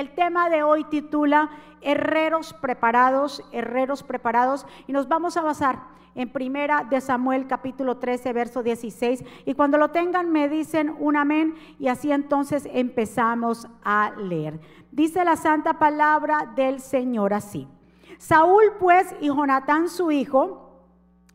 el tema de hoy titula Herreros preparados, herreros preparados. Y nos vamos a basar en primera de Samuel capítulo 13, verso 16. Y cuando lo tengan me dicen un amén y así entonces empezamos a leer. Dice la santa palabra del Señor así. Saúl pues y Jonatán su hijo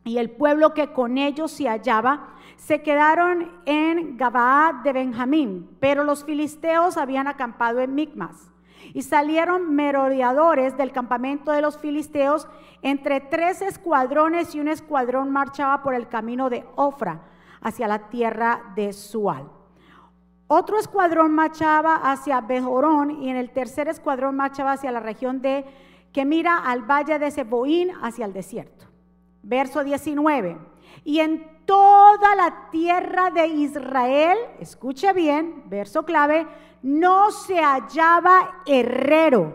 y el pueblo que con ellos se hallaba se quedaron en Gabaad de Benjamín, pero los filisteos habían acampado en Micmas. Y salieron merodeadores del campamento de los filisteos, entre tres escuadrones y un escuadrón marchaba por el camino de Ofra hacia la tierra de Sual. Otro escuadrón marchaba hacia Bejorón y en el tercer escuadrón marchaba hacia la región de que mira al valle de Seboín hacia el desierto. Verso 19. Y en toda la tierra de Israel, escuche bien, verso clave, no se hallaba herrero,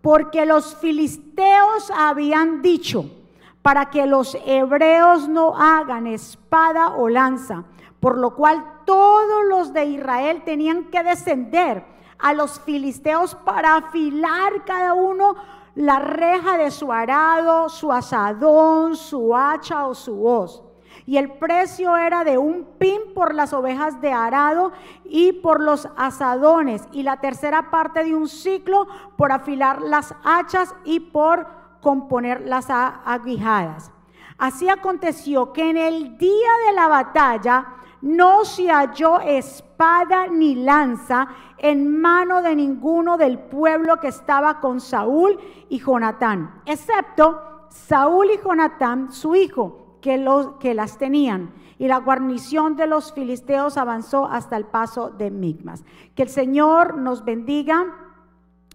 porque los filisteos habían dicho, para que los hebreos no hagan espada o lanza, por lo cual todos los de Israel tenían que descender a los filisteos para afilar cada uno la reja de su arado, su asadón, su hacha o su hoz y el precio era de un pin por las ovejas de arado y por los asadones, y la tercera parte de un ciclo por afilar las hachas y por componer las aguijadas. Así aconteció que en el día de la batalla no se halló espada ni lanza en mano de ninguno del pueblo que estaba con Saúl y Jonatán, excepto Saúl y Jonatán, su hijo que, los, que las tenían. Y la guarnición de los filisteos avanzó hasta el paso de Migmas. Que el Señor nos bendiga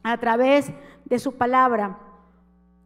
a través de su palabra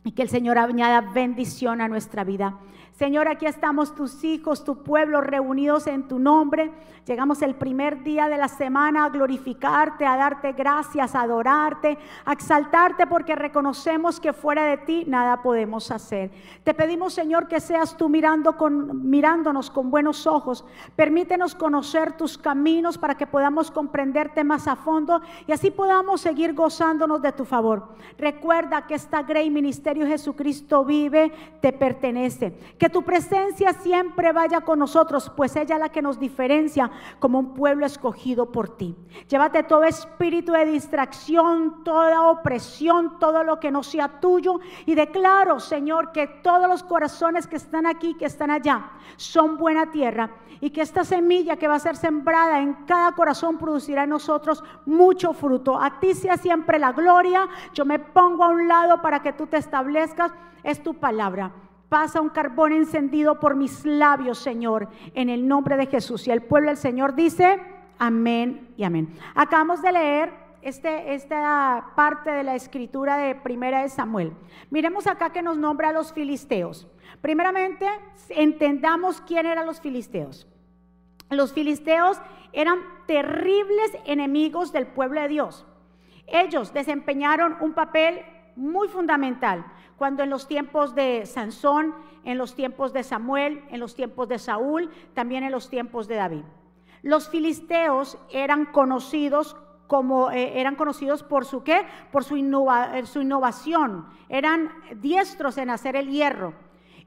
y que el Señor añada bendición a nuestra vida. Señor, aquí estamos tus hijos, tu pueblo reunidos en tu nombre. Llegamos el primer día de la semana a glorificarte, a darte gracias, a adorarte, a exaltarte porque reconocemos que fuera de ti nada podemos hacer. Te pedimos, Señor, que seas tú mirando con, mirándonos con buenos ojos. Permítenos conocer tus caminos para que podamos comprenderte más a fondo y así podamos seguir gozándonos de tu favor. Recuerda que esta Grey Ministerio Jesucristo vive, te pertenece que tu presencia siempre vaya con nosotros, pues ella es la que nos diferencia como un pueblo escogido por ti. Llévate todo espíritu de distracción, toda opresión, todo lo que no sea tuyo. Y declaro, Señor, que todos los corazones que están aquí, que están allá, son buena tierra. Y que esta semilla que va a ser sembrada en cada corazón producirá en nosotros mucho fruto. A ti sea siempre la gloria. Yo me pongo a un lado para que tú te establezcas. Es tu palabra pasa un carbón encendido por mis labios, Señor, en el nombre de Jesús. Y el pueblo del Señor dice, amén y amén. Acabamos de leer este, esta parte de la escritura de Primera de Samuel. Miremos acá que nos nombra a los filisteos. Primeramente, entendamos quién eran los filisteos. Los filisteos eran terribles enemigos del pueblo de Dios. Ellos desempeñaron un papel muy fundamental cuando en los tiempos de Sansón, en los tiempos de Samuel, en los tiempos de Saúl, también en los tiempos de David. Los filisteos eran conocidos como eh, eran conocidos por su qué? Por eh, su innovación. Eran diestros en hacer el hierro.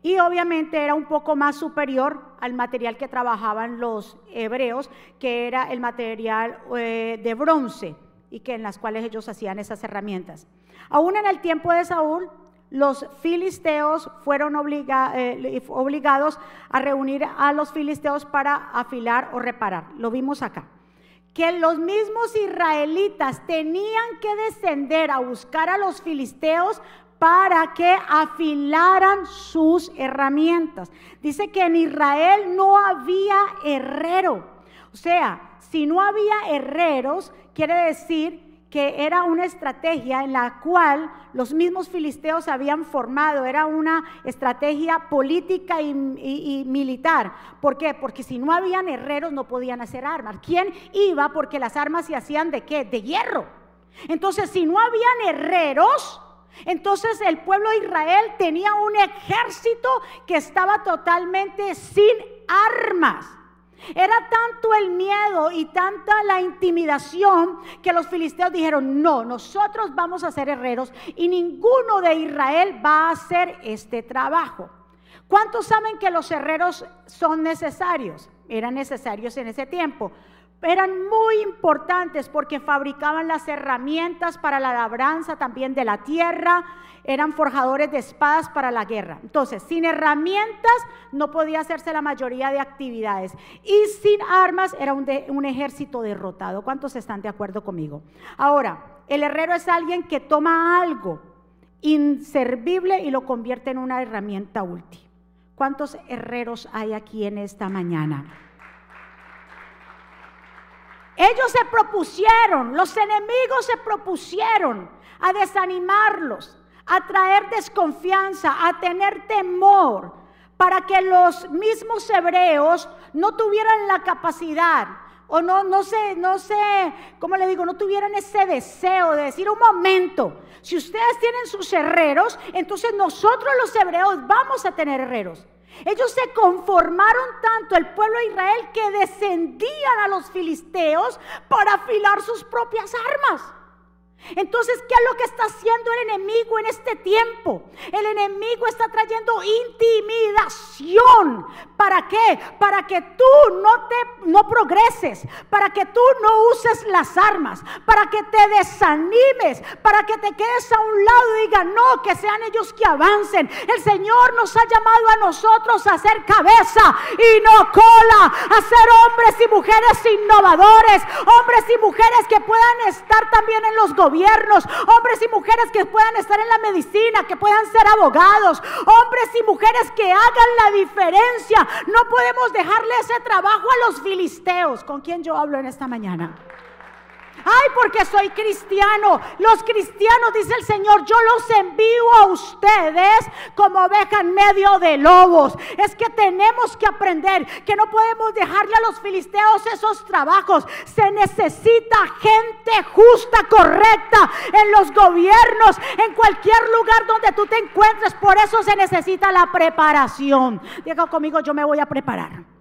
Y obviamente era un poco más superior al material que trabajaban los hebreos, que era el material eh, de bronce y que en las cuales ellos hacían esas herramientas. Aún en el tiempo de Saúl, los filisteos fueron eh, obligados a reunir a los filisteos para afilar o reparar. Lo vimos acá. Que los mismos israelitas tenían que descender a buscar a los filisteos para que afilaran sus herramientas. Dice que en Israel no había herrero. O sea, si no había herreros, quiere decir que era una estrategia en la cual los mismos filisteos habían formado, era una estrategia política y, militar. ¿Por qué? Porque si no habían herreros no podían hacer armas. ¿Quién iba? Porque las armas se hacían de qué? De hierro. Entonces, si no habían herreros, entonces el pueblo de Israel tenía un ejército que estaba totalmente sin armas. Era tanto el miedo y tanta la intimidación que los filisteos dijeron, no, nosotros vamos a ser herreros y ninguno de Israel va a hacer este trabajo. ¿Cuántos saben que los herreros son necesarios? Eran necesarios en ese tiempo eran muy importantes porque fabricaban las herramientas para la labranza también de la tierra, eran forjadores de espadas para la guerra. Entonces, sin herramientas no podía hacerse la mayoría de actividades y sin armas era un, un ejército derrotado. ¿Cuántos están de acuerdo conmigo? Ahora, el herrero es alguien que toma algo inservible y lo convierte en una herramienta útil. ¿Cuántos herreros hay aquí en esta mañana? Ellos se propusieron, los enemigos se propusieron a desanimarlos, a traer desconfianza, a tener temor, para que los mismos hebreos no tuvieran la capacidad o no, no sé, no sé, ¿cómo le digo? No tuvieran ese deseo de decir un momento, si ustedes tienen sus herreros, entonces nosotros los hebreos vamos a tener herreros. Ellos se conformaron tanto el pueblo de Israel que descendían a los filisteos para afilar sus propias armas. Entonces, ¿qué es lo que está haciendo el enemigo en este tiempo? El enemigo está trayendo intimidación. ¿Para qué? Para que tú no te no progreses, para que tú no uses las armas, para que te desanimes, para que te quedes a un lado y digas, "No, que sean ellos que avancen." El Señor nos ha llamado a nosotros a ser cabeza y no cola, a ser hombres y mujeres innovadores, hombres y mujeres que puedan estar también en los gobiernos hombres y mujeres que puedan estar en la medicina, que puedan ser abogados, hombres y mujeres que hagan la diferencia. No podemos dejarle ese trabajo a los filisteos, con quien yo hablo en esta mañana. Ay, porque soy cristiano. Los cristianos, dice el Señor, yo los envío a ustedes como ovejas en medio de lobos. Es que tenemos que aprender que no podemos dejarle a los filisteos esos trabajos. Se necesita gente justa, correcta en los gobiernos, en cualquier lugar donde tú te encuentres. Por eso se necesita la preparación. Diga conmigo, yo me voy a preparar.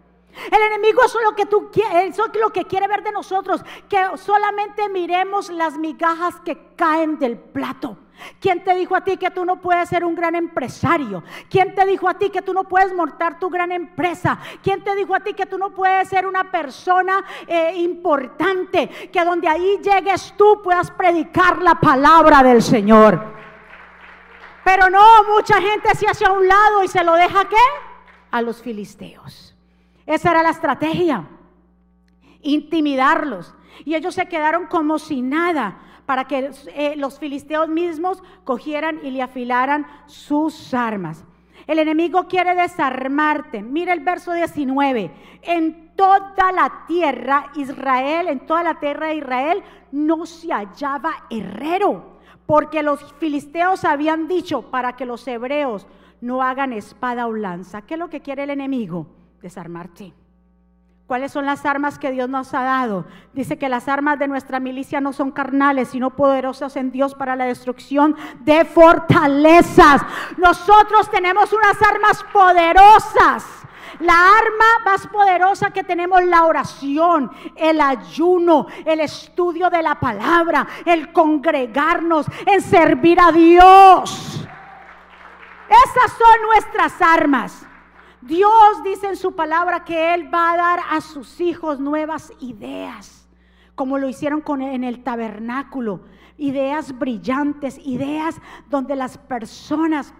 El enemigo es lo que tú es lo que quiere ver de nosotros, que solamente miremos las migajas que caen del plato. ¿Quién te dijo a ti que tú no puedes ser un gran empresario? ¿Quién te dijo a ti que tú no puedes montar tu gran empresa? ¿Quién te dijo a ti que tú no puedes ser una persona eh, importante? Que donde ahí llegues tú puedas predicar la palabra del Señor. Pero no, mucha gente se hace a un lado y se lo deja qué? A los filisteos. Esa era la estrategia, intimidarlos. Y ellos se quedaron como si nada para que eh, los filisteos mismos cogieran y le afilaran sus armas. El enemigo quiere desarmarte. Mira el verso 19. En toda la tierra Israel, en toda la tierra de Israel, no se hallaba herrero, porque los filisteos habían dicho para que los hebreos no hagan espada o lanza. ¿Qué es lo que quiere el enemigo? Desarmarte. ¿Cuáles son las armas que Dios nos ha dado? Dice que las armas de nuestra milicia no son carnales, sino poderosas en Dios para la destrucción de fortalezas. Nosotros tenemos unas armas poderosas. La arma más poderosa que tenemos, la oración, el ayuno, el estudio de la palabra, el congregarnos, en servir a Dios. Esas son nuestras armas. Dios dice en su palabra que Él va a dar a sus hijos nuevas ideas, como lo hicieron con, en el tabernáculo, ideas brillantes, ideas donde las personas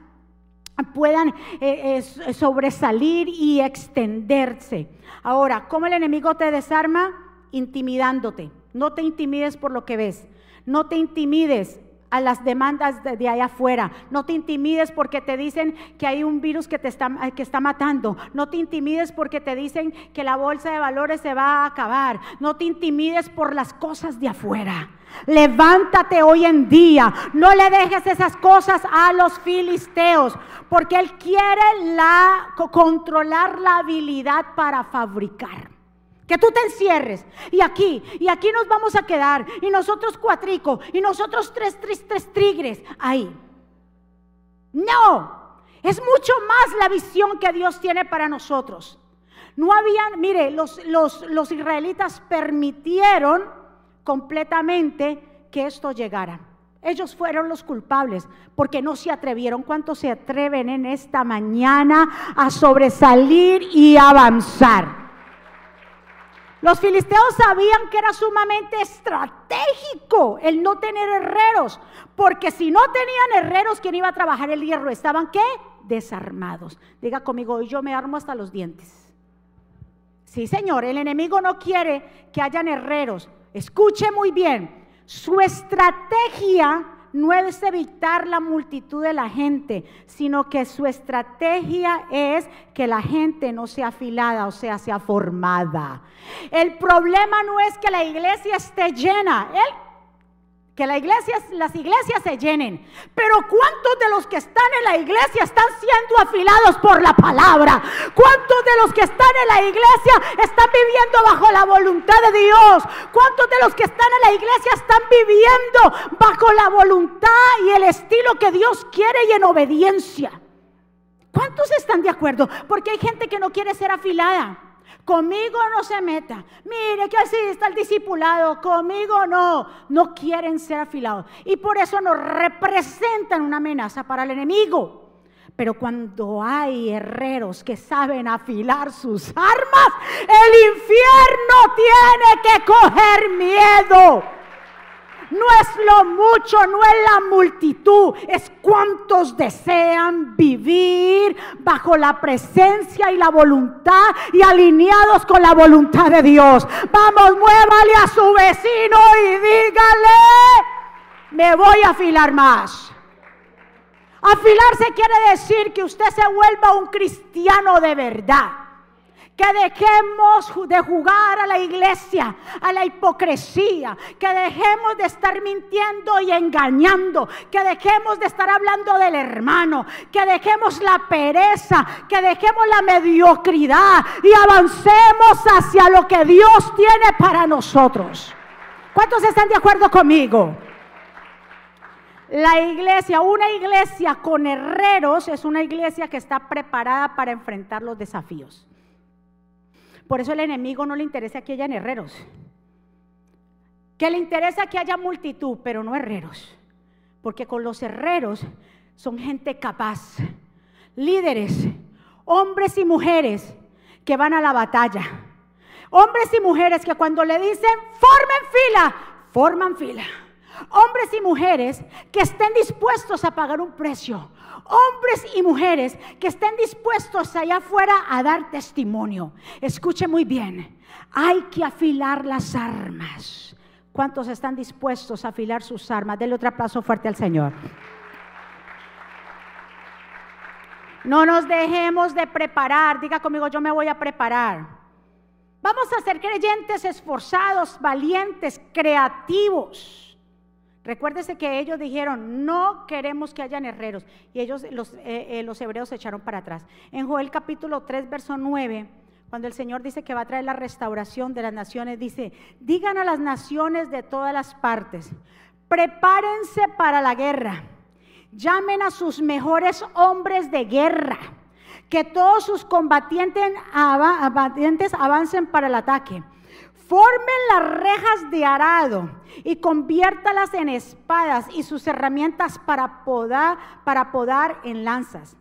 puedan eh, sobresalir y extenderse. Ahora, ¿cómo el enemigo te desarma? Intimidándote. No te intimides por lo que ves. No te intimides a las demandas de, allá afuera. No te intimides porque te dicen que hay un virus que te está, que está matando. No te intimides porque te dicen que la bolsa de valores se va a acabar. No te intimides por las cosas de afuera. Levántate hoy en día. No le dejes esas cosas a los filisteos, porque él quiere la controlar la habilidad para fabricar. Que tú te encierres. Y aquí, y aquí nos vamos a quedar. Y nosotros cuatrico, y nosotros tres, tres, tres tigres. Ahí. No, es mucho más la visión que Dios tiene para nosotros. No habían, mire, los, los, los israelitas permitieron completamente que esto llegara. Ellos fueron los culpables porque no se atrevieron. ¿Cuántos se atreven en esta mañana a sobresalir y avanzar? Los filisteos sabían que era sumamente estratégico el no tener herreros, porque si no tenían herreros, ¿quién iba a trabajar el hierro? Estaban qué? Desarmados. Diga conmigo, yo me armo hasta los dientes. Sí, señor, el enemigo no quiere que hayan herreros. Escuche muy bien, su estrategia no es evitar la multitud de la gente, sino que su estrategia es que la gente no sea afilada, o sea, sea formada. El problema no es que la iglesia esté llena, él que las iglesias se llenen. Pero ¿cuántos de los que están en la iglesia están siendo afilados por la palabra? ¿Cuántos de los que están en la iglesia están viviendo bajo la voluntad de Dios? ¿Cuántos de los que están en la iglesia están viviendo bajo la voluntad y el estilo que Dios quiere y en obediencia? ¿Cuántos están de acuerdo? Porque hay gente que no quiere ser afilada. Conmigo no se meta. Mire que así está el discipulado. Conmigo no. No quieren ser afilados. Y por eso nos representan una amenaza para el enemigo. Pero cuando hay herreros que saben afilar sus armas, el infierno tiene que coger miedo. No es lo mucho, no es la multitud, es cuántos desean vivir bajo la presencia y la voluntad y alineados con la voluntad de Dios. Vamos, muévale a su vecino y dígale, me voy a afilar más. Afilarse quiere decir que usted se vuelva un cristiano de verdad que dejemos de jugar a la iglesia, a la hipocresía, que dejemos de estar mintiendo y engañando, que dejemos de estar hablando del hermano, que dejemos la pereza, que dejemos la mediocridad y avancemos hacia lo que Dios tiene para nosotros. ¿Cuántos están de acuerdo conmigo? La iglesia, una iglesia con herreros es una iglesia que está preparada para enfrentar los desafíos. Por eso el enemigo no le interesa que hayan herreros. Que le interesa que haya multitud, pero no herreros. Porque con los herreros son gente capaz, líderes, hombres y mujeres que van a la batalla. Hombres y mujeres que cuando le dicen formen fila, forman fila. Hombres y mujeres que estén dispuestos a pagar un precio. Hombres y mujeres que estén dispuestos allá afuera a dar testimonio. Escuche muy bien. Hay que afilar las armas. ¿Cuántos están dispuestos a afilar sus armas? Denle otro aplauso fuerte al Señor. No nos dejemos de preparar. Diga conmigo, yo me voy a preparar. Vamos a ser creyentes esforzados, valientes, creativos. Recuérdese que ellos dijeron, no queremos que hayan herreros. Y ellos, los, eh, eh, los hebreos se echaron para atrás. En Joel capítulo 3, verso 9, cuando el Señor dice que va a traer la restauración de las naciones, dice, digan a las naciones de todas las partes, prepárense para la guerra, llamen a sus mejores hombres de guerra, que todos sus combatientes, combatientes avancen para el ataque Formen las rejas de arado y conviértalas en espadas y sus herramientas para podar, para podar en lanzas.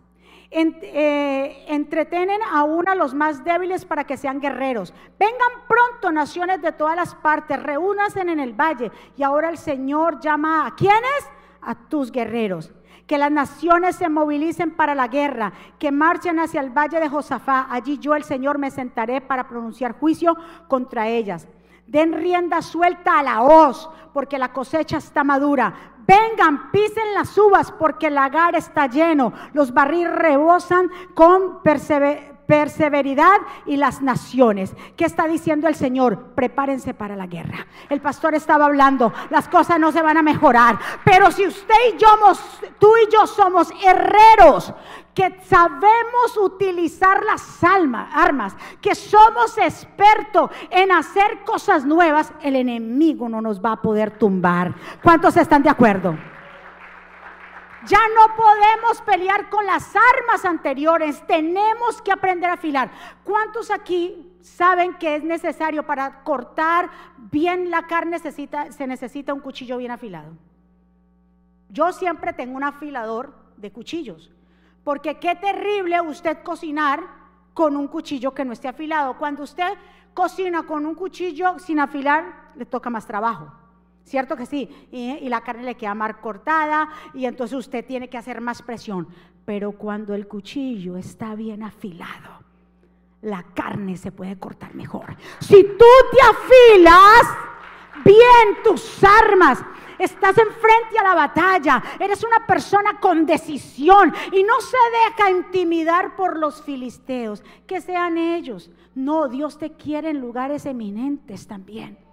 Eh, entretenen aún a los más débiles para que sean guerreros. Vengan pronto naciones de todas las partes, reúnanse en el valle. Y ahora el Señor llama a quiénes? A tus guerreros que las naciones se movilicen para la guerra, que marchen hacia el valle de Josafá. Allí yo, el Señor, me sentaré para pronunciar juicio contra ellas. Den rienda suelta a la hoz, porque la cosecha está madura. Vengan, pisen las uvas, porque el lagar está lleno. Los barriles rebosan con perseveridad y las naciones. ¿Qué está diciendo el Señor? Prepárense para la guerra. El pastor estaba hablando, las cosas no se van a mejorar, pero si usted y yo, tú y yo somos herreros, que sabemos utilizar las armas, que somos expertos en hacer cosas nuevas, el enemigo no nos va a poder tumbar. ¿Cuántos están de acuerdo? Ya no podemos pelear con las armas anteriores, tenemos que aprender a afilar. ¿Cuántos aquí saben que es necesario para cortar bien la carne se necesita un cuchillo bien afilado? Yo siempre tengo un afilador de cuchillos, porque qué terrible usted cocinar con un cuchillo que no esté afilado. Cuando usted cocina con un cuchillo sin afilar, le toca más trabajo. ¿Cierto que sí? Y, la carne le queda más cortada y entonces usted tiene que hacer más presión. Pero cuando el cuchillo está bien afilado, la carne se puede cortar mejor. Si tú te afilas bien tus armas, estás enfrente a la batalla, eres una persona con decisión y no se deja intimidar por los filisteos, que sean ellos. No, Dios te quiere en lugares eminentes también.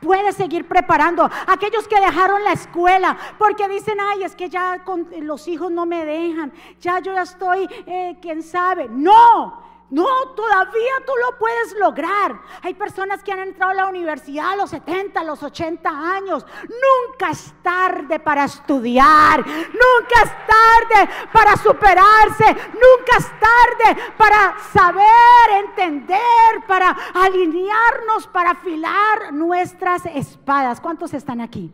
Puedes seguir preparando aquellos que dejaron la escuela porque dicen, ay, es que ya con los hijos no me dejan, ya yo ya estoy, eh, quién sabe. No, no, todavía tú lo puedes lograr. Hay personas que han entrado a la universidad a los 70, a los 80 años. Nunca es para estudiar. Nunca es tarde para superarse. Nunca es tarde para saber, entender, para alinearnos, para afilar nuestras espadas. ¿Cuántos están aquí?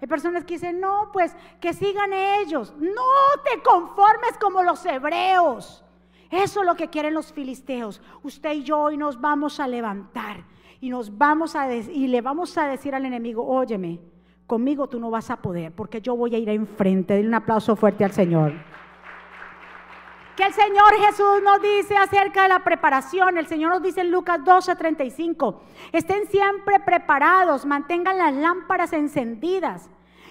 Hay personas que dicen, no, pues que sigan ellos. No te conformes como los hebreos. Eso es lo que quieren los filisteos. Usted y yo hoy nos vamos a levantar y nos vamos a y le vamos a decir al enemigo, "Óyeme, conmigo tú no vas a poder, porque yo voy a ir enfrente." Denle un aplauso fuerte al Señor. Que el Señor Jesús nos dice acerca de la preparación. El Señor nos dice en Lucas 12:35, estén siempre preparados, mantengan las lámparas encendidas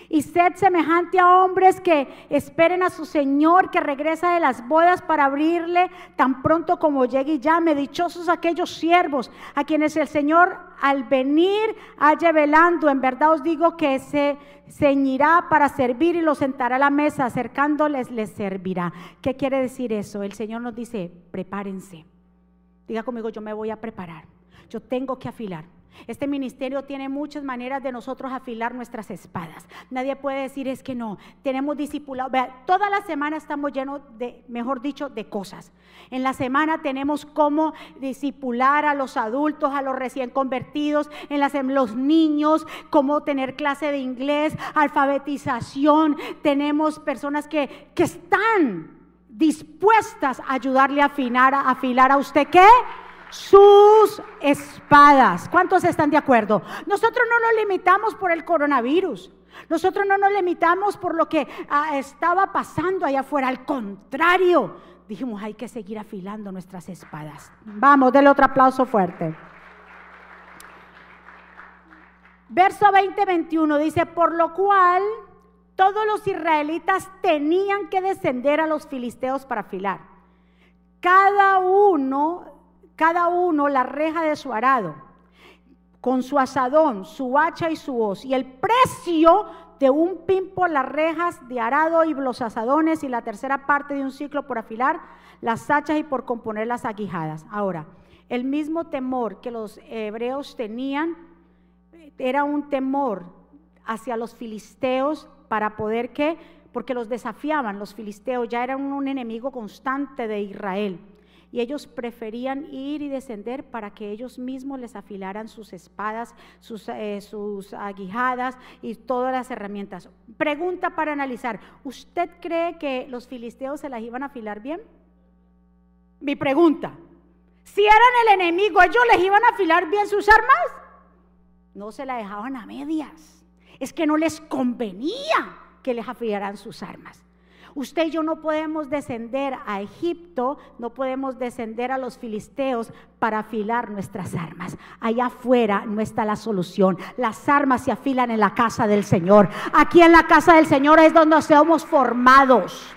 y sed semejante a hombres que esperen a su Señor que regresa de las bodas para abrirle tan pronto como llegue y llame. Dichosos aquellos siervos a quienes el Señor al venir haya velando. En verdad os digo que se ceñirá para servir y los sentará a la mesa, acercándoles les servirá. ¿Qué quiere decir eso? El Señor nos dice, prepárense. Diga conmigo, yo me voy a preparar. Yo tengo que afilar. Este ministerio tiene muchas maneras de nosotros afilar nuestras espadas. Nadie puede decir es que no. Tenemos discipulado. toda la semana estamos llenos de, mejor dicho, de cosas. En la semana tenemos cómo discipular a los adultos, a los recién convertidos, en los niños, cómo tener clase de inglés, alfabetización. Tenemos personas que, que están dispuestas a ayudarle a afinar, a afilar a usted qué? Sus espadas. ¿Cuántos están de acuerdo? Nosotros no nos limitamos por el coronavirus. Nosotros no nos limitamos por lo que ah, estaba pasando allá afuera. Al contrario, dijimos, hay que seguir afilando nuestras espadas. Vamos, denle otro aplauso fuerte. Verso 20-21 dice, por lo cual todos los israelitas tenían que descender a los filisteos para afilar. Cada uno cada uno la reja de su arado, con su asadón, su hacha y su hoz. Y el precio de un pin por las rejas de arado y los asadones y la tercera parte de un ciclo por afilar las hachas y por componer las aguijadas. Ahora, el mismo temor que los hebreos tenían era un temor hacia los filisteos para poder que, porque los desafiaban, los filisteos ya eran un enemigo constante de Israel y ellos preferían ir y descender para que ellos mismos les afilaran sus espadas, sus, eh, sus aguijadas y todas las herramientas. Pregunta para analizar, ¿usted cree que los filisteos se las iban a afilar bien? Mi pregunta, si eran el enemigo, ¿ellos les iban a afilar bien sus armas? No se la dejaban a medias. Es que no les convenía que les afilaran sus armas. Usted y yo no podemos descender a Egipto, no podemos descender a los filisteos para afilar nuestras armas. Allá afuera no está la solución. Las armas se afilan en la casa del Señor. Aquí en la casa del Señor es donde somos formados.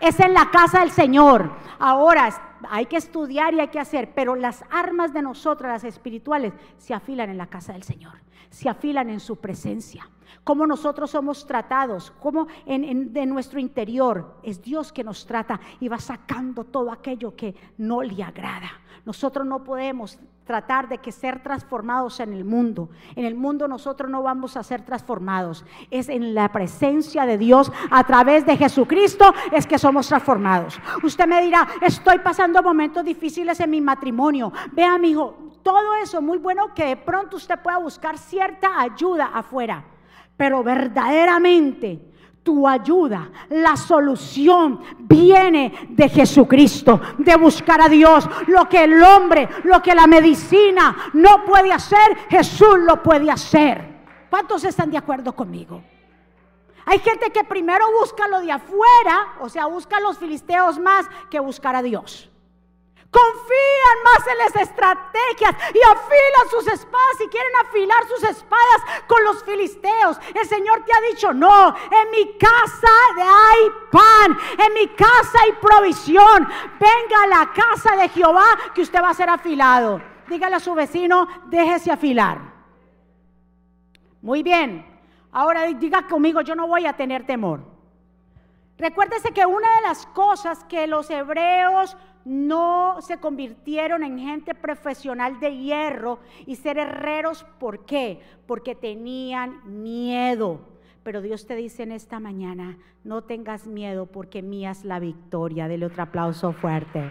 Es en la casa del Señor. Ahora hay que estudiar y hay que hacer, pero las armas de nosotras, las espirituales, se afilan en la casa del Señor. Se afilan en su presencia. Cómo nosotros somos tratados, cómo en, de nuestro interior es Dios que nos trata y va sacando todo aquello que no le agrada. Nosotros no podemos tratar de que ser transformados en el mundo. En el mundo nosotros no vamos a ser transformados. Es en la presencia de Dios a través de Jesucristo es que somos transformados. Usted me dirá, estoy pasando momentos difíciles en mi matrimonio. Vea, mi hijo, todo eso muy bueno que de pronto usted pueda buscar cierta ayuda afuera. Pero verdaderamente tu ayuda, la solución viene de Jesucristo, de buscar a Dios. Lo que el hombre, lo que la medicina no puede hacer, Jesús lo puede hacer. ¿Cuántos están de acuerdo conmigo? Hay gente que primero busca lo de afuera, o sea, busca a los filisteos más que buscar a Dios. Confían más en las estrategias y afilan sus espadas y quieren afilar sus espadas con los filisteos. El Señor te ha dicho, no, en mi casa hay pan, en mi casa hay provisión. Venga a la casa de Jehová que usted va a ser afilado. Dígale a su vecino, déjese afilar. Muy bien, ahora diga conmigo, yo no voy a tener temor. Recuérdese que una de las cosas que los hebreos no se convirtieron en gente profesional de hierro y ser herreros. ¿Por qué? Porque tenían miedo. Pero Dios te dice en esta mañana, no tengas miedo porque mía es la victoria. Dele otro aplauso fuerte.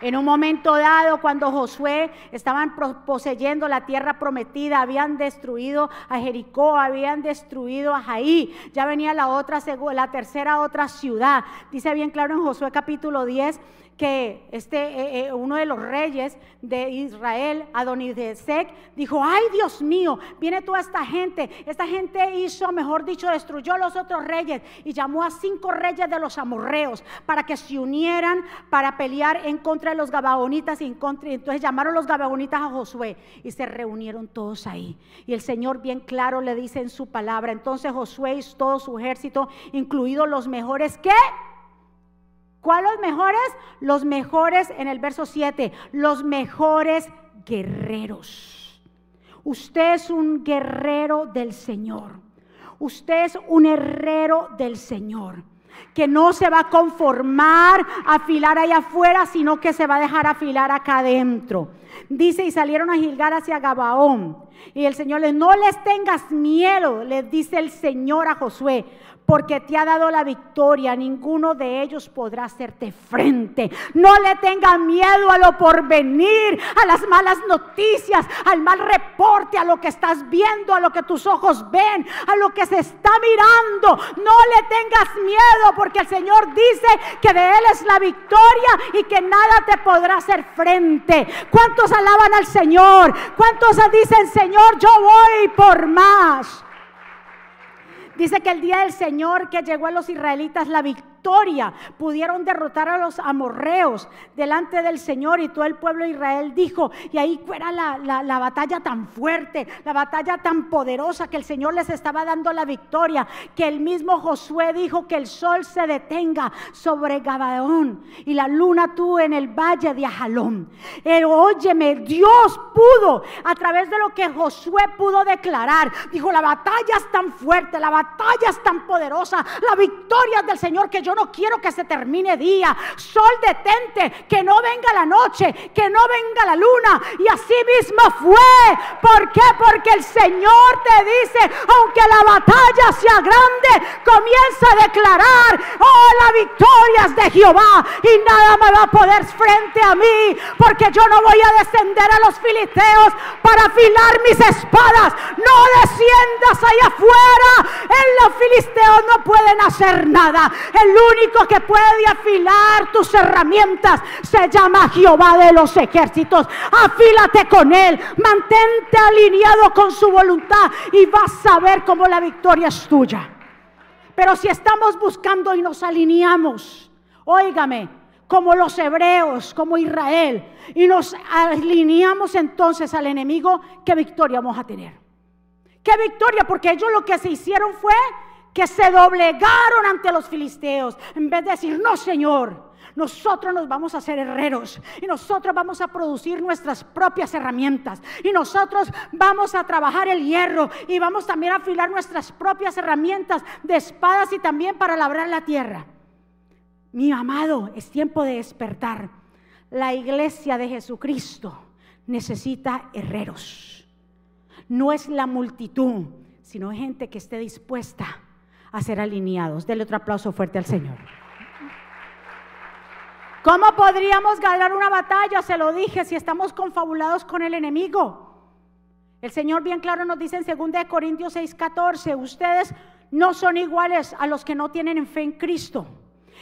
En un momento dado, cuando Josué estaban poseyendo la tierra prometida, habían destruido a Jericó, habían destruido a Jaí, ya venía la otra, la tercera otra ciudad. Dice bien claro en Josué capítulo 10 que este, eh, eh, uno de los reyes de Israel, Adonidesec, dijo, ay Dios mío, viene toda esta gente, esta gente hizo, mejor dicho, destruyó los otros reyes y llamó a cinco reyes de los amorreos para que se unieran para pelear en contra de los gabaonitas y en contra, entonces llamaron los gabaonitas a Josué y se reunieron todos ahí. Y el Señor bien claro le dice en su palabra, entonces Josué y todo su ejército, incluidos los mejores que ¿Cuáles los mejores? Los mejores en el verso 7, los mejores guerreros. Usted es un guerrero del Señor. Usted es un herrero del Señor. Que no se va a conformar a afilar allá afuera, sino que se va a dejar afilar acá adentro. Dice, y salieron a Gilgar hacia Gabaón. Y el Señor les, no les tengas miedo, les dice el Señor a Josué, porque te ha dado la victoria. Ninguno de ellos podrá hacerte frente. No le tengas miedo a lo porvenir, a las malas noticias, al mal reporte, a lo que estás viendo, a lo que tus ojos ven, a lo que se está mirando. No le tengas miedo, porque el Señor dice que de Él es la victoria y que nada te podrá hacer frente. ¿Cuántos alaban al Señor? ¿Cuántos dicen, Señor, yo voy por más? Dice que el día del Señor que llegó a los israelitas la victoria pudieron derrotar a los amorreos delante del Señor y todo el pueblo de Israel dijo, y ahí fuera la, la batalla tan fuerte, la batalla tan poderosa que el Señor les estaba dando la victoria, que el mismo Josué dijo que el sol se detenga sobre Gabaón y la luna tú en el valle de Ajalón. Pero óyeme, Dios pudo, a través de lo que Josué pudo declarar, dijo, la batalla es tan fuerte, la batalla es tan poderosa, la victoria del Señor que yo no quiero que se termine día. Sol detente, que no venga la noche, que no venga la luna. Y así mismo fue. ¿Por qué? Porque el Señor te dice, aunque la batalla sea grande, comienza a declarar, oh, la victoria es de Jehová y nada me va a poder frente a mí, porque yo no voy a descender a los filisteos para afilar mis espadas. No desciendas allá afuera. En los filisteos no pueden hacer nada. El único que puede afilar tus herramientas se llama Jehová de los ejércitos. Afílate con él, mantente alineado con su voluntad y vas a ver cómo la victoria es tuya. Pero si estamos buscando y nos alineamos, óigame, como los hebreos, como Israel, y nos alineamos entonces al enemigo, ¿qué victoria vamos a tener? ¿Qué victoria? Porque ellos lo que se hicieron fue que se doblegaron ante los filisteos, en vez de decir, no Señor, nosotros nos vamos a hacer herreros y nosotros vamos a producir nuestras propias herramientas y nosotros vamos a trabajar el hierro y vamos también a afilar nuestras propias herramientas de espadas y también para labrar la tierra. Mi amado, es tiempo de despertar. La iglesia de Jesucristo necesita herreros. No es la multitud, sino gente que esté dispuesta a ser alineados. Dele otro aplauso fuerte al Señor. ¿Cómo podríamos ganar una batalla? Se lo dije, si estamos confabulados con el enemigo. El Señor bien claro nos dice en 2 Corintios 6:14, ustedes no son iguales a los que no tienen fe en Cristo.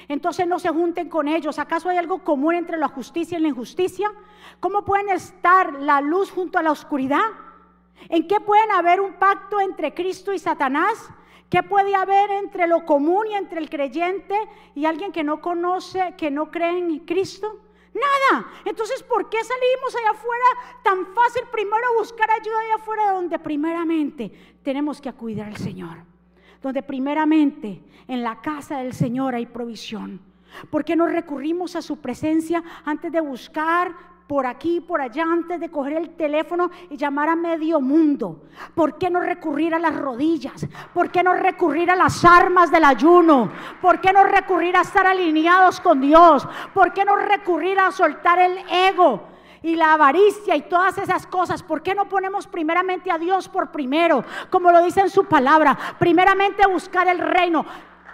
Entonces no se junten con ellos. ¿Acaso hay algo común entre la justicia y la injusticia? ¿Cómo pueden estar la luz junto a la oscuridad? ¿En qué pueden haber un pacto entre Cristo y Satanás? ¿Qué puede haber entre lo común y entre el creyente y alguien que no conoce, que no cree en Cristo? Nada. Entonces, ¿por qué salimos allá afuera tan fácil primero a buscar ayuda allá afuera donde primeramente tenemos que acudir al Señor? Donde primeramente en la casa del Señor hay provisión. ¿Por qué no recurrimos a su presencia antes de buscar por aquí, por allá, antes de coger el teléfono y llamar a medio mundo? ¿Por qué no recurrir a las rodillas? ¿Por qué no recurrir a las armas del ayuno? ¿Por qué no recurrir a estar alineados con Dios? ¿Por qué no recurrir a soltar el ego? y la avaricia y todas esas cosas. ¿Por qué no ponemos primeramente a Dios por primero? Como lo dice en su palabra, primeramente buscar el reino.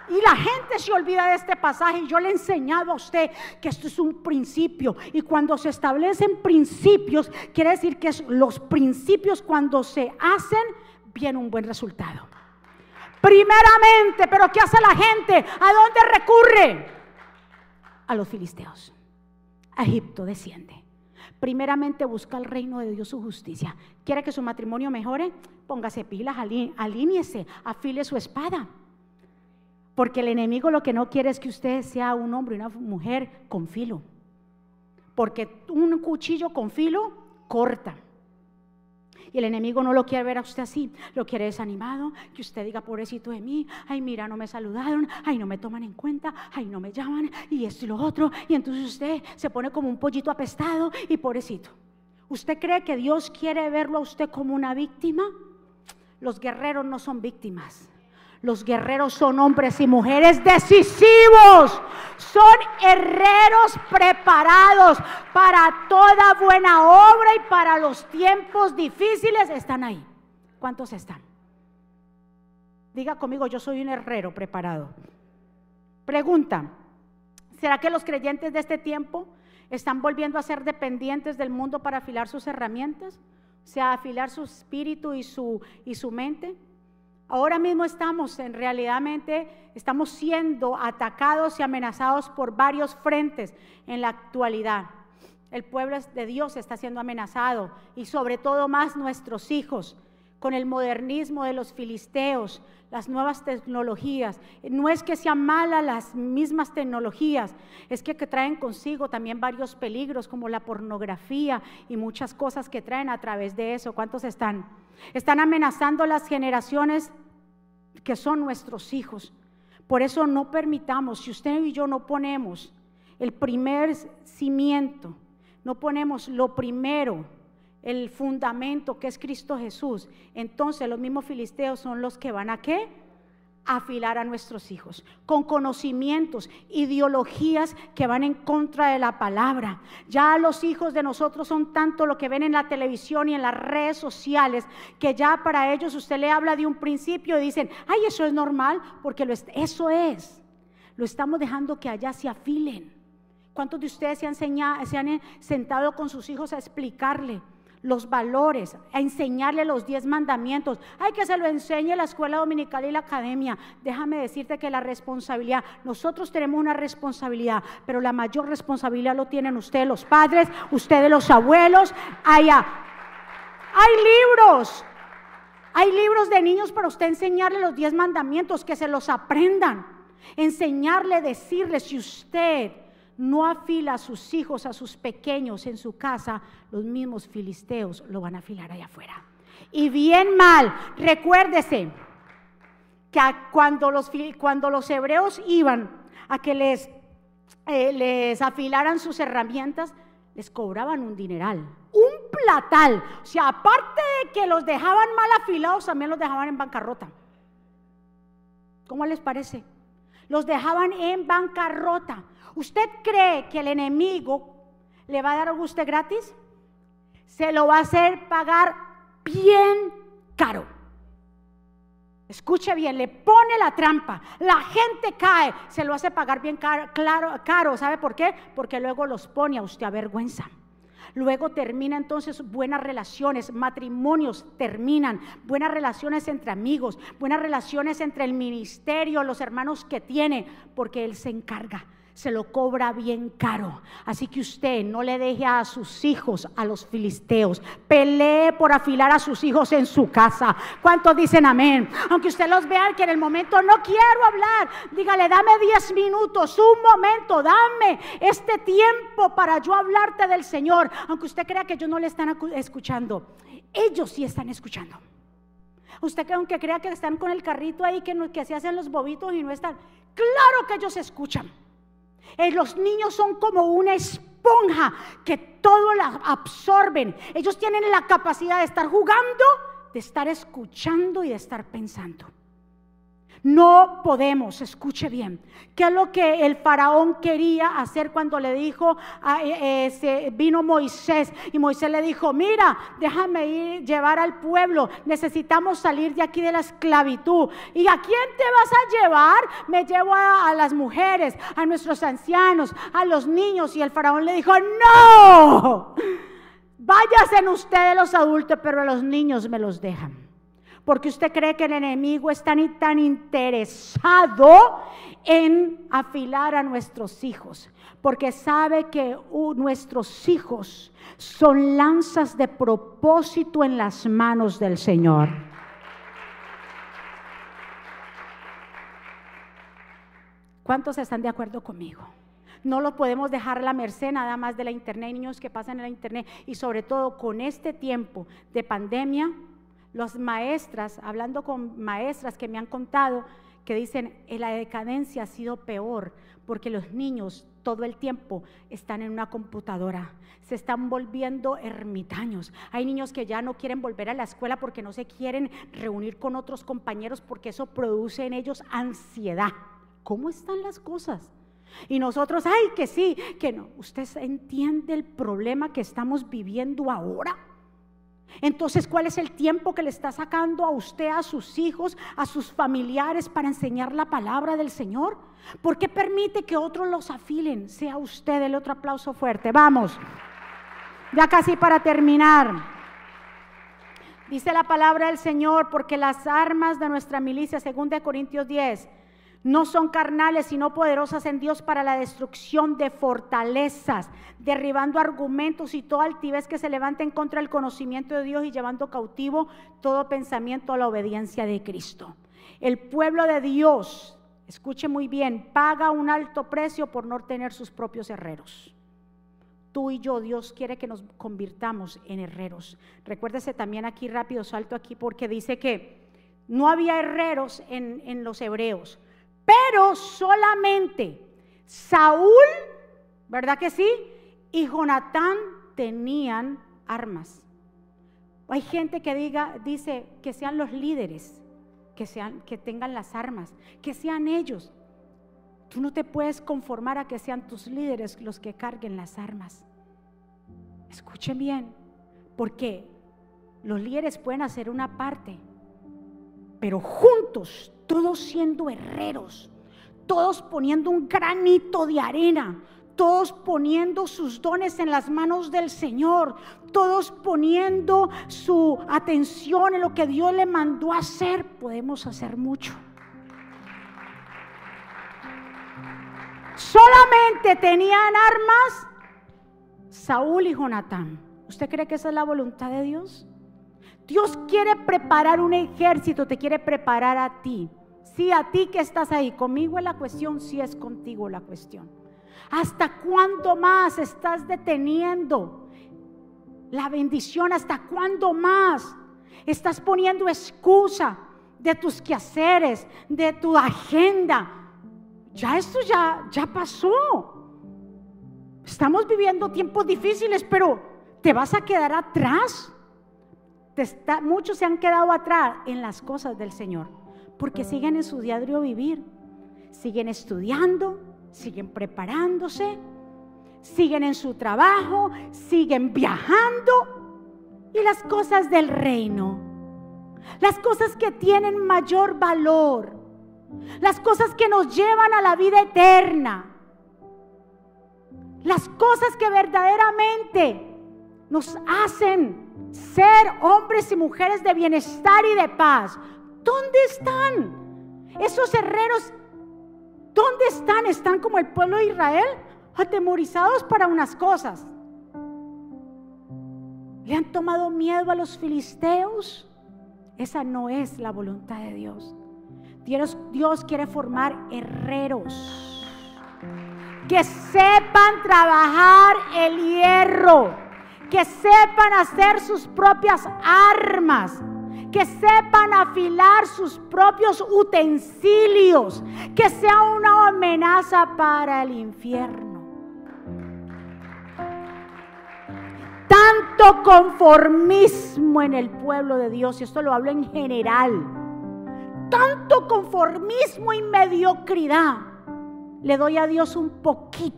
Y la gente se olvida de este pasaje. Y yo le he enseñado a usted que esto es un principio. Y cuando se establecen principios, quiere decir que los principios cuando se hacen, viene un buen resultado. Primeramente, pero ¿qué hace la gente? ¿A dónde recurre? A los filisteos. A Egipto desciende. Primeramente busca el reino de Dios su justicia. ¿Quiere que su matrimonio mejore? Póngase pilas, alíñese, afile su espada. Porque el enemigo lo que no quiere es que usted sea un hombre y una mujer con filo. Porque un cuchillo con filo corta. Y el enemigo no lo quiere ver a usted así, lo quiere desanimado, que usted diga, pobrecito de mí, ay, mira, no me saludaron, ay, no me toman en cuenta, ay, no me llaman, y esto y lo otro. Y entonces usted se pone como un pollito apestado y pobrecito. ¿Usted cree que Dios quiere verlo a usted como una víctima? Los guerreros no son víctimas. Los guerreros son hombres y mujeres decisivos. Son herreros preparados para toda buena obra y para los tiempos difíciles. Están ahí. ¿Cuántos están? Diga conmigo, yo soy un herrero preparado. Pregunta, ¿será que los creyentes de este tiempo están volviendo a ser dependientes del mundo para afilar sus herramientas? O sea, afilar su espíritu y su, y su mente. Ahora mismo estamos en realidadmente estamos siendo atacados y amenazados por varios frentes en la actualidad. El pueblo de Dios está siendo amenazado y sobre todo más nuestros hijos con el modernismo de los filisteos, las nuevas tecnologías. No es que sean malas las mismas tecnologías, es que, que, traen consigo también varios peligros como la pornografía y muchas cosas que traen a través de eso. ¿Cuántos están? Están amenazando las generaciones que son nuestros hijos. Por eso no permitamos, si usted y yo no ponemos el primer cimiento, no ponemos lo primero, el fundamento que es Cristo Jesús, entonces los mismos filisteos son los que van a qué? afilar a nuestros hijos con conocimientos, ideologías que van en contra de la palabra. Ya los hijos de nosotros son tanto lo que ven en la televisión y en las redes sociales que ya para ellos usted le habla de un principio y dicen, ay, eso es normal, porque eso es. Lo estamos dejando que allá se afilen. ¿Cuántos de ustedes se han, se han sentado con sus hijos a explicarle? Los valores, a enseñarle los diez mandamientos. Hay que se lo enseñe la escuela dominical y la academia. Déjame decirte que la responsabilidad, nosotros tenemos una responsabilidad, pero la mayor responsabilidad lo tienen ustedes los padres, ustedes los abuelos. Hay libros, hay libros de niños para usted enseñarle los diez mandamientos, que se los aprendan. Enseñarle, decirle si usted no afila a sus hijos, a sus pequeños en su casa, los mismos filisteos lo van a afilar allá afuera. Y bien mal, recuérdese que cuando los, cuando los hebreos iban a que les eh, les afilaran sus herramientas, les cobraban un dineral, un platal. O sea, aparte de que los dejaban mal afilados, también los dejaban en bancarrota. ¿Cómo les parece? Los dejaban en bancarrota. ¿Usted cree que el enemigo le va a dar a usted gratis? Se lo va a hacer pagar bien caro. Escuche bien, le pone la trampa, la gente cae, se lo hace pagar bien caro, claro, caro. ¿Sabe por qué? Porque luego los pone a usted a vergüenza. Luego termina entonces buenas relaciones, matrimonios terminan, buenas relaciones entre amigos, buenas relaciones entre el ministerio, los hermanos que tiene, porque Él se encarga se lo cobra bien caro. Así que usted no le deje a sus hijos a los filisteos. Pelee por afilar a sus hijos en su casa. ¿Cuántos dicen amén? Aunque usted los vea que en el momento no quiero hablar, dígale, dame 10 minutos, un momento, dame este tiempo para yo hablarte del Señor. Aunque usted crea que ellos no le están escuchando, ellos sí están escuchando. Usted aunque crea que están con el carrito ahí, que, que se hacen los bobitos y no están, claro que ellos escuchan. Eh, los niños son como una esponja que todo la absorben. Ellos tienen la capacidad de estar jugando, de estar escuchando y de estar pensando. No podemos, escuche bien, ¿qué es lo que el faraón quería hacer cuando le dijo, a, eh, vino Moisés y Moisés le dijo, mira, déjame ir, llevar al pueblo, necesitamos salir de aquí de la esclavitud. ¿Y a quién te vas a llevar? Me llevo a, las mujeres, a nuestros ancianos, a los niños. Y el faraón le dijo, no, váyanse ustedes los adultos, pero a los niños me los dejan porque usted cree que el enemigo es tan, tan interesado en afilar a nuestros hijos, porque sabe que uh, nuestros hijos son lanzas de propósito en las manos del Señor. ¿Cuántos están de acuerdo conmigo? No lo podemos dejar a la merced nada más de la internet, niños que pasan en la internet y sobre todo con este tiempo de pandemia, las maestras, hablando con maestras que me han contado, que dicen, eh, la decadencia ha sido peor porque los niños todo el tiempo están en una computadora, se están volviendo ermitaños. Hay niños que ya no quieren volver a la escuela porque no se quieren reunir con otros compañeros porque eso produce en ellos ansiedad. ¿Cómo están las cosas? Y nosotros, ay, que sí, que no. ¿Usted entiende el problema que estamos viviendo ahora? Entonces, ¿cuál es el tiempo que le está sacando a usted, a sus hijos, a sus familiares para enseñar la palabra del Señor? ¿Por qué permite que otros los afilen? Sea usted el otro aplauso fuerte. Vamos. Ya casi para terminar. Dice la palabra del Señor, porque las armas de nuestra milicia, según de Corintios 10, no son carnales, sino poderosas en Dios para la destrucción de fortalezas, derribando argumentos y toda altivez que se levante en contra del conocimiento de Dios y llevando cautivo todo pensamiento a la obediencia de Cristo. El pueblo de Dios, escuche muy bien, paga un alto precio por no tener sus propios herreros. Tú y yo, Dios quiere que nos convirtamos en herreros. Recuérdese también aquí rápido, salto aquí, porque dice que no había herreros en, en los hebreos pero solamente Saúl, ¿verdad que sí? Y Jonatán tenían armas. Hay gente que diga, dice que sean los líderes, que, sean, que tengan las armas, que sean ellos. Tú no te puedes conformar a que sean tus líderes los que carguen las armas. Escuchen bien, porque los líderes pueden hacer una parte, pero juntos todos siendo herreros, todos poniendo un granito de arena, todos poniendo sus dones en las manos del Señor, todos poniendo su atención en lo que Dios le mandó hacer, podemos hacer mucho. Solamente tenían armas Saúl y Jonatán. ¿Usted cree que esa es la voluntad de Dios? Dios quiere preparar un ejército, te quiere preparar a ti. Sí, a ti que estás ahí, conmigo es la cuestión, sí es contigo la cuestión. ¿Hasta cuándo más estás deteniendo la bendición? ¿Hasta cuándo más estás poniendo excusa de tus quehaceres, de tu agenda? Ya esto ya, ya pasó. Estamos viviendo tiempos difíciles, pero ¿te vas a quedar atrás? Muchos se han quedado atrás en las cosas del Señor, porque siguen en su diario vivir, siguen estudiando, siguen preparándose, siguen en su trabajo, siguen viajando y las cosas del reino, las cosas que tienen mayor valor, las cosas que nos llevan a la vida eterna, las cosas que verdaderamente nos hacen ser hombres y mujeres de bienestar y de paz. ¿Dónde están? Esos herreros, ¿dónde están? Están como el pueblo de Israel, atemorizados para unas cosas. ¿Le han tomado miedo a los filisteos? Esa no es la voluntad de Dios. Dios, quiere formar herreros que sepan trabajar el hierro, que sepan hacer sus propias armas, que sepan afilar sus propios utensilios, que sea una amenaza para el infierno. Tanto conformismo en el pueblo de Dios, y esto lo hablo en general, tanto conformismo y mediocridad le doy a Dios un poquito,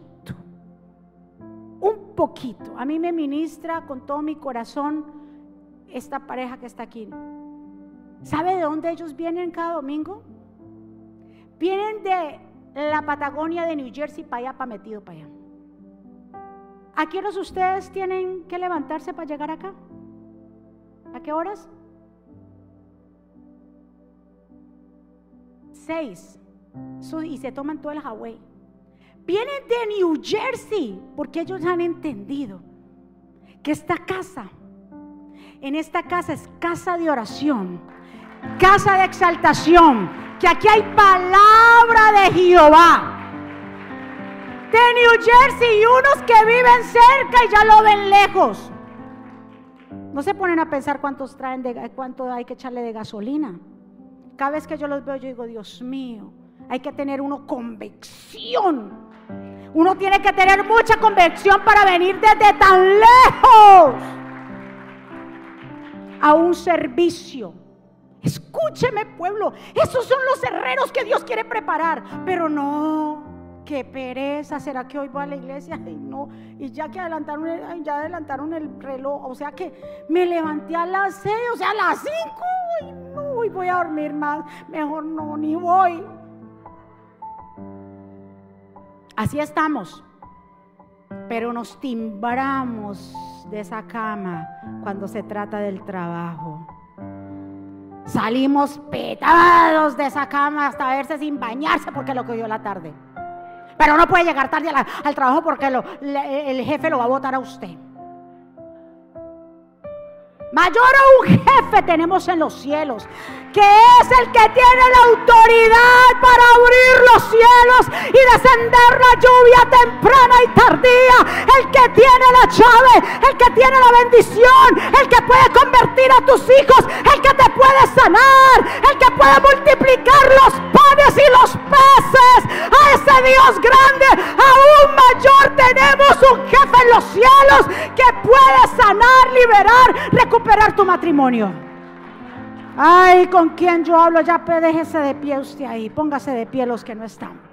un poquito. A mí me ministra con todo mi corazón esta pareja que está aquí. ¿Sabe de dónde ellos vienen cada domingo? Vienen de la Patagonia de New Jersey para allá, para metido para allá. ¿A qué horas ustedes tienen que levantarse para llegar acá? ¿A qué horas? Seis y se toman todo el Hawaii. Vienen de New Jersey porque ellos han entendido que esta casa, en esta casa es casa de oración, casa de exaltación, que aquí hay palabra de Jehová. De New Jersey y unos que viven cerca y ya lo ven lejos. No se ponen a pensar cuántos traen de cuánto hay que echarle de gasolina. Cada vez que yo los veo, yo digo, Dios mío, hay que tener uno convicción. Uno tiene que tener mucha convicción para venir desde tan lejos a un servicio. Escúcheme pueblo, esos son los herreros que Dios quiere preparar, pero no, qué pereza, ¿será que hoy voy a la iglesia? Ay, no, y ya que adelantaron el, ya adelantaron el reloj, o sea que me levanté a las seis, o sea, a las cinco, y no, voy a dormir más, mejor no, ni voy. Así estamos. Pero nos timbramos de esa cama cuando se trata del trabajo. Salimos petados de esa cama hasta verse sin bañarse porque lo cogió la tarde. Pero no puede llegar tarde al trabajo porque el jefe lo va a votar a usted. Mayor a un jefe tenemos en los cielos, que es el que tiene la autoridad y descender la lluvia temprana y tardía. El que tiene la llave, el que tiene la bendición, el que puede convertir a tus hijos, el que te puede sanar, el que puede multiplicar los panes y los peces. A ese Dios grande, aún mayor tenemos un jefe en los cielos que puede sanar, liberar, recuperar tu matrimonio. Ay, ¿con quién yo hablo? Ya déjese de pie usted ahí. Póngase de pie los que no están.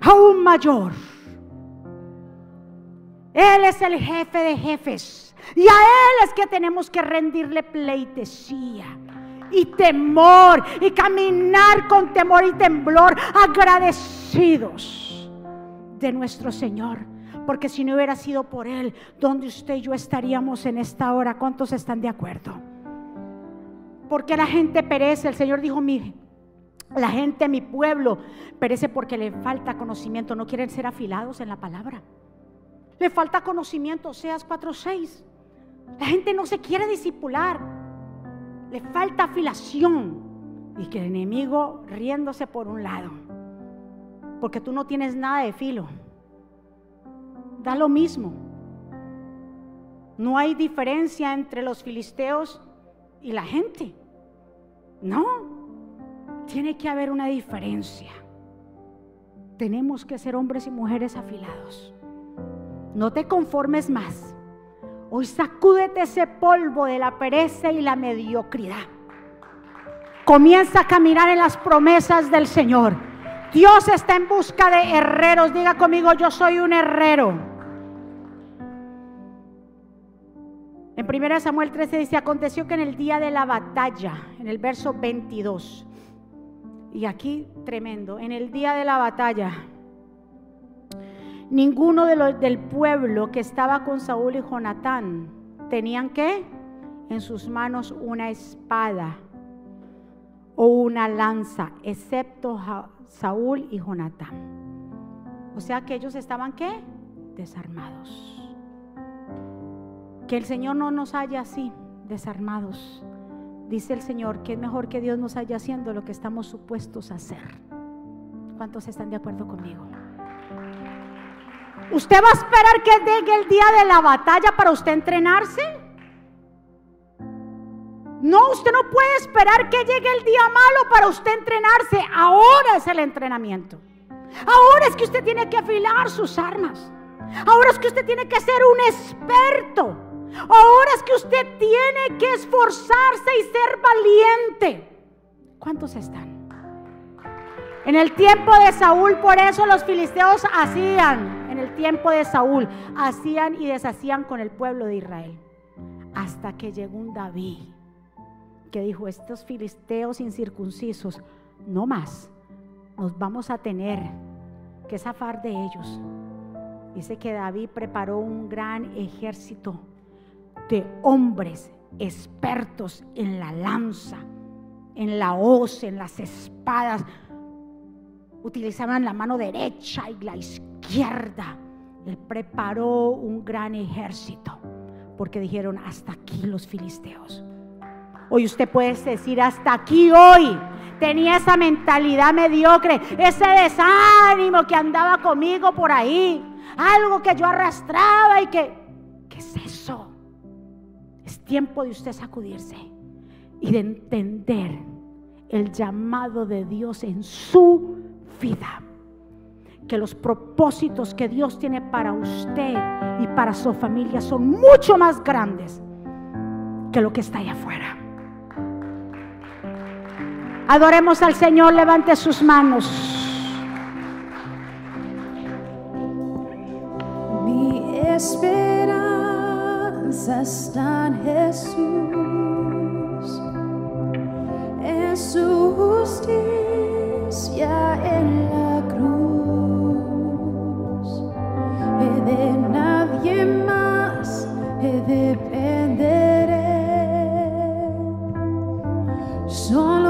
Aún mayor. Él es el jefe de jefes. Y a Él es que tenemos que rendirle pleitesía y temor y caminar con temor y temblor agradecidos de nuestro Señor porque si no hubiera sido por Él, donde usted y yo estaríamos en esta hora? ¿Cuántos están de acuerdo? Porque la gente perece. El Señor dijo, mire, la gente, mi pueblo, perece porque le falta conocimiento. No quieren ser afilados en la palabra. Le falta conocimiento, Seas 4.6. La gente no se quiere disipular. Le falta afilación. Y que el enemigo riéndose por un lado. Porque tú no tienes nada de filo da lo mismo. No hay diferencia entre los filisteos y la gente. No, tiene que haber una diferencia. Tenemos que ser hombres y mujeres afilados. No te conformes más. Hoy sacúdete ese polvo de la pereza y la mediocridad. Comienza a caminar en las promesas del Señor. Dios está en busca de herreros. Diga conmigo, yo soy un herrero. En 1 Samuel 13 dice, aconteció que en el día de la batalla, en el verso 22, y aquí tremendo, en el día de la batalla, ninguno del pueblo que estaba con Saúl y Jonatán tenían que en sus manos una espada o una lanza, excepto Saúl y Jonatán. O sea que ellos estaban qué? Desarmados. Que el Señor no nos haya así, desarmados. Dice el Señor que es mejor que Dios nos haya haciendo lo que estamos supuestos a hacer. ¿Cuántos están de acuerdo conmigo? ¿Usted va a esperar que llegue el día de la batalla para usted entrenarse? No, usted no puede esperar que llegue el día malo para usted entrenarse. Ahora es el entrenamiento. Ahora es que usted tiene que afilar sus armas. Ahora es que usted tiene que ser un experto. Ahora es que usted tiene que esforzarse y ser valiente. ¿Cuántos están? En el tiempo de Saúl, por eso los filisteos hacían, en el tiempo de Saúl, hacían y deshacían con el pueblo de Israel. Hasta que llegó un David que dijo, estos filisteos incircuncisos, no más, nos vamos a tener que zafar de ellos. Dice que David preparó un gran ejército de hombres expertos en la lanza, en la hoz, en las espadas. Utilizaban la mano derecha y la izquierda. Él preparó un gran ejército porque dijeron, hasta aquí los filisteos. Hoy usted puede decir, hasta aquí hoy. Tenía esa mentalidad mediocre, ese desánimo que andaba conmigo por ahí, algo que yo arrastraba y que, ¿qué es eso? Tiempo de usted sacudirse y de entender el llamado de Dios en su vida. Que los propósitos que Dios tiene para usted y para su familia son mucho más grandes que lo que está allá afuera. Adoremos al Señor, levante sus manos. Mi esperanza está en Jesús, en su justicia en la cruz. He de nadie más, he dependeré. Solo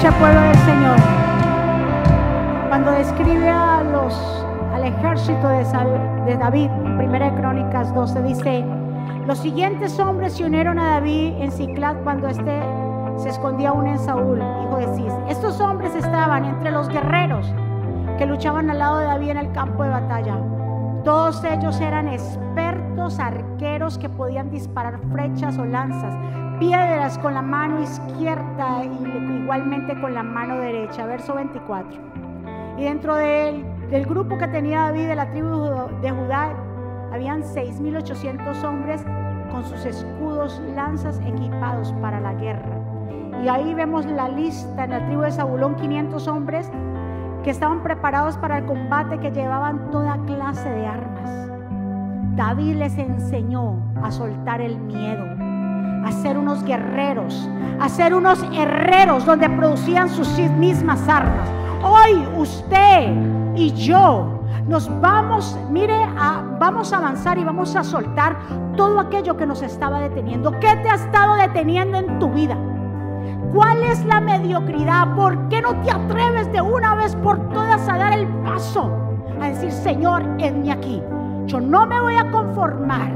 Escucha, pueblo del Señor. Cuando describe a los, al ejército de, de David en 1 Crónicas 12, dice: Los siguientes hombres se unieron a David en Ciclat cuando éste se escondía aún en Saúl, hijo de Cis. Estos hombres estaban entre los guerreros que luchaban al lado de David en el campo de batalla. Todos ellos eran expertos arqueros que podían disparar flechas o lanzas, piedras con la mano izquierda y igualmente con la mano derecha. Verso 24. Y dentro del, grupo que tenía David de la tribu de Judá, habían 6.800 hombres con sus escudos, lanzas equipados para la guerra. Y ahí vemos la lista en la tribu de Zabulón, 500 hombres que estaban preparados para el combate, que llevaban toda clase de armas. David les enseñó a soltar el miedo, a ser unos guerreros, a ser unos herreros donde producían sus mismas armas. Hoy usted y yo nos vamos, mire, a- vamos a avanzar y vamos a soltar todo aquello que nos estaba deteniendo. ¿Qué te ha estado deteniendo en tu vida? ¿Cuál es la mediocridad? ¿Por qué no te atreves de una vez por todas a dar el paso? A decir, Señor, edme aquí. Yo no me voy a conformar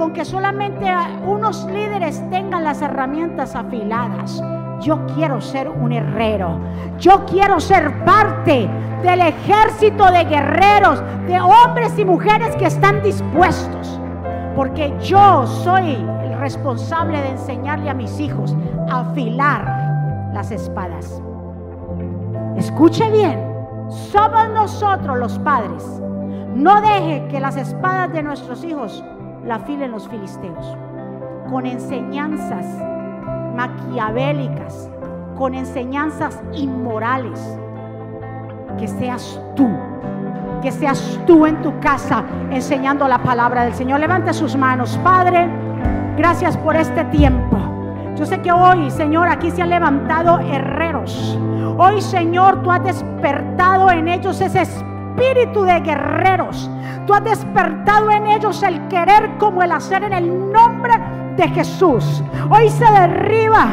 con que solamente unos líderes tengan las herramientas afiladas. Yo quiero ser un herrero. Yo quiero ser parte del ejército de guerreros, de hombres y mujeres que están dispuestos. Porque yo soy el responsable de enseñarle a mis hijos a afilar las espadas. Escuche bien, somos nosotros los padres. No deje que las espadas de nuestros hijos la afilen los filisteos. Con enseñanzas maquiavélicas, con enseñanzas inmorales. Que seas tú, que seas tú en tu casa enseñando la palabra del Señor. Levante sus manos, Padre. Gracias por este tiempo. Yo sé que hoy, Señor, aquí se han levantado herreros. Hoy, Señor, tú has despertado en ellos ese espíritu de guerreros. Tú has despertado en ellos el querer como el hacer en el nombre de Jesús. Hoy se derriba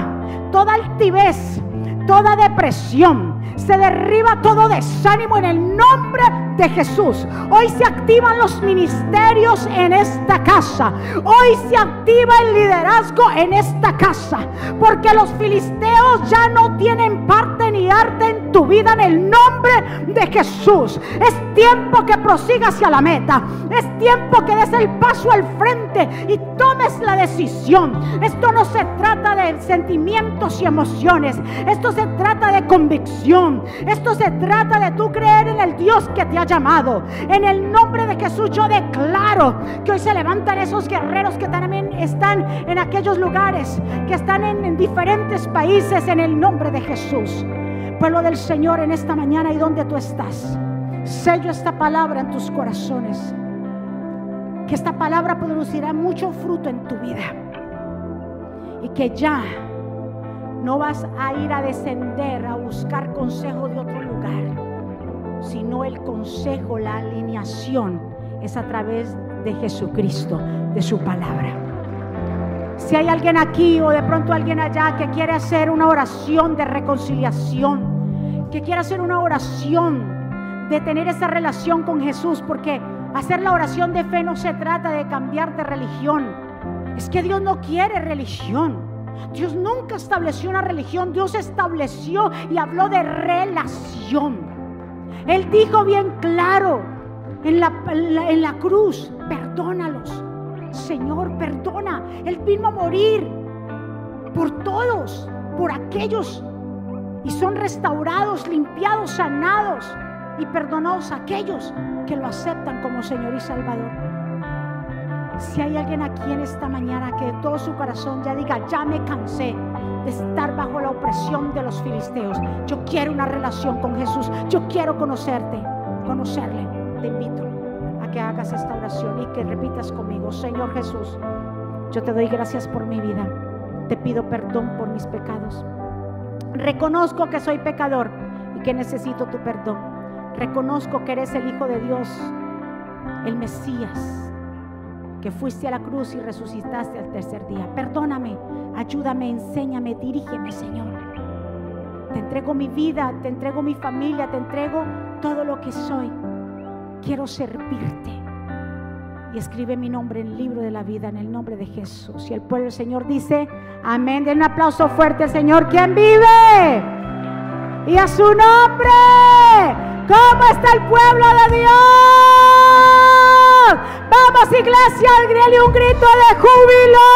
toda altivez, toda depresión. Se derriba todo desánimo en el nombre de Jesús. Hoy se activan los ministerios en esta casa. Hoy se activa el liderazgo en esta casa. Porque los filisteos ya no tienen parte en tu vida en el nombre de Jesús. Es tiempo que prosigas hacia la meta. Es tiempo que des el paso al frente y tomes la decisión. Esto no se trata de sentimientos y emociones. Esto se trata de convicción. Esto se trata de tú creer en el Dios que te ha llamado. En el nombre de Jesús yo declaro que hoy se levantan esos guerreros que también están en aquellos lugares, que están en diferentes países en el nombre de Jesús. Pueblo del Señor en esta mañana y donde tú estás. Sello esta palabra en tus corazones. Que esta palabra producirá mucho fruto en tu vida. Y que ya no vas a ir a descender a buscar consejo de otro lugar, sino el consejo, la alineación es a través de Jesucristo, de su palabra. Si hay alguien aquí o de pronto alguien allá que quiere hacer una oración de reconciliación, que quiere hacer una oración de tener esa relación con Jesús, porque hacer la oración de fe no se trata de cambiar de religión. Es que Dios no quiere religión. Dios nunca estableció una religión, Dios estableció y habló de relación. Él dijo bien claro en la, en la, en la cruz, perdónalos. Señor, perdona. Él vino a morir por todos, por aquellos. Y son restaurados, limpiados, sanados y perdonados aquellos que lo aceptan como Señor y Salvador. Si hay alguien aquí en esta mañana que de todo su corazón ya diga, ya me cansé de estar bajo la opresión de los filisteos. Yo quiero una relación con Jesús. Yo quiero conocerte, conocerle. Te invito que hagas esta oración y que repitas conmigo, Señor Jesús, yo te doy gracias por mi vida. Te pido perdón por mis pecados. Reconozco que soy pecador y que necesito tu perdón. Reconozco que eres el Hijo de Dios, el Mesías, que fuiste a la cruz y resucitaste al tercer día. Perdóname, ayúdame, enséñame, dirígeme, Señor. Te entrego mi vida, te entrego mi familia, te entrego todo lo que soy. Quiero servirte. Y escribe mi nombre en el libro de la vida en el nombre de Jesús. Y el pueblo del Señor dice, amén. Den un aplauso fuerte al Señor. ¿Quién vive? Y a su nombre. ¿Cómo está el pueblo de Dios? Vamos iglesia, dale un grito de júbilo.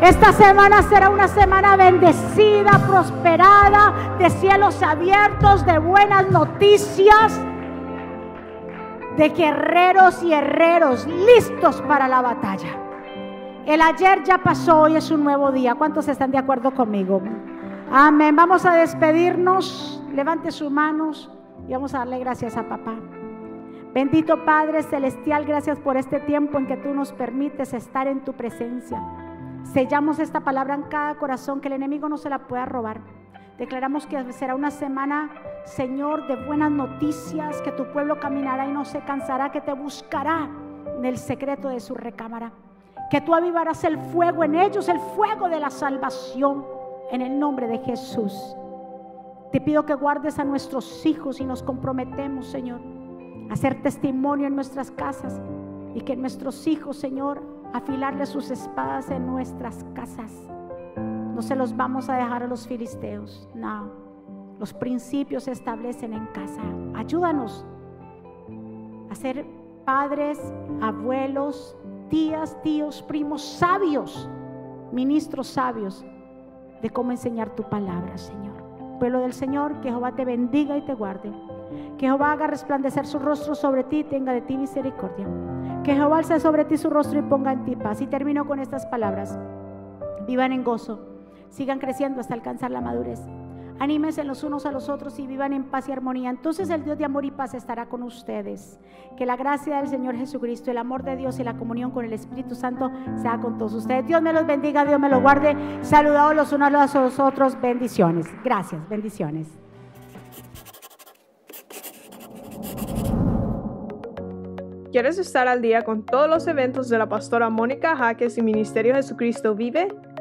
Esta semana será una semana bendecida, prosperada, de cielos abiertos, de buenas noticias, de guerreros y herreros listos para la batalla. El ayer ya pasó, hoy es un nuevo día. ¿Cuántos están de acuerdo conmigo? Amén. Vamos a despedirnos. Levante sus manos y vamos a darle gracias a papá. Bendito Padre Celestial, gracias por este tiempo en que tú nos permites estar en tu presencia. Sellamos esta palabra en cada corazón, que el enemigo no se la pueda robar. Declaramos que será una semana, Señor, de buenas noticias, que tu pueblo caminará y no se cansará, que te buscará en el secreto de su recámara. Que tú avivarás el fuego en ellos, el fuego de la salvación, en el nombre de Jesús. Te pido que guardes a nuestros hijos y nos comprometemos, Señor, a ser testimonio en nuestras casas y que nuestros hijos, Señor, afilarle sus espadas en nuestras casas. No se los vamos a dejar a los filisteos, no. Los principios se establecen en casa. Ayúdanos a ser padres, abuelos, tías, tíos, primos sabios, ministros sabios de cómo enseñar tu palabra, Señor. Pueblo del Señor, que Jehová te bendiga y te guarde. Que Jehová haga resplandecer su rostro sobre ti y tenga de ti misericordia. Que Jehová alce sobre ti su rostro y ponga en ti paz. Y termino con estas palabras. Vivan en gozo, sigan creciendo hasta alcanzar la madurez. Anímense los unos a los otros y vivan en paz y armonía. Entonces el Dios de amor y paz estará con ustedes. Que la gracia del Señor Jesucristo, el amor de Dios y la comunión con el Espíritu Santo sea con todos ustedes. Dios me los bendiga, Dios me los guarde. Saludados los unos a los otros. Bendiciones. Gracias, bendiciones. ¿Quieres estar al día con todos los eventos de la pastora Mónica Jaques y Ministerio Jesucristo Vive?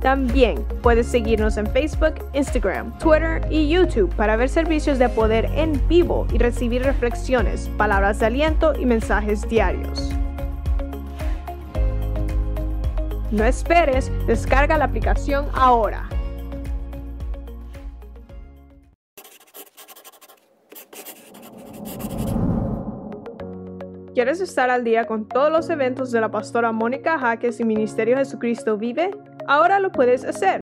También puedes seguirnos en Facebook, Instagram, Twitter y YouTube para ver servicios de poder en vivo y recibir reflexiones, palabras de aliento y mensajes diarios. No esperes, descarga la aplicación ahora. ¿Quieres estar al día con todos los eventos de la pastora Mónica Jaques y Ministerio Jesucristo Vive? Ahora lo puedes hacer.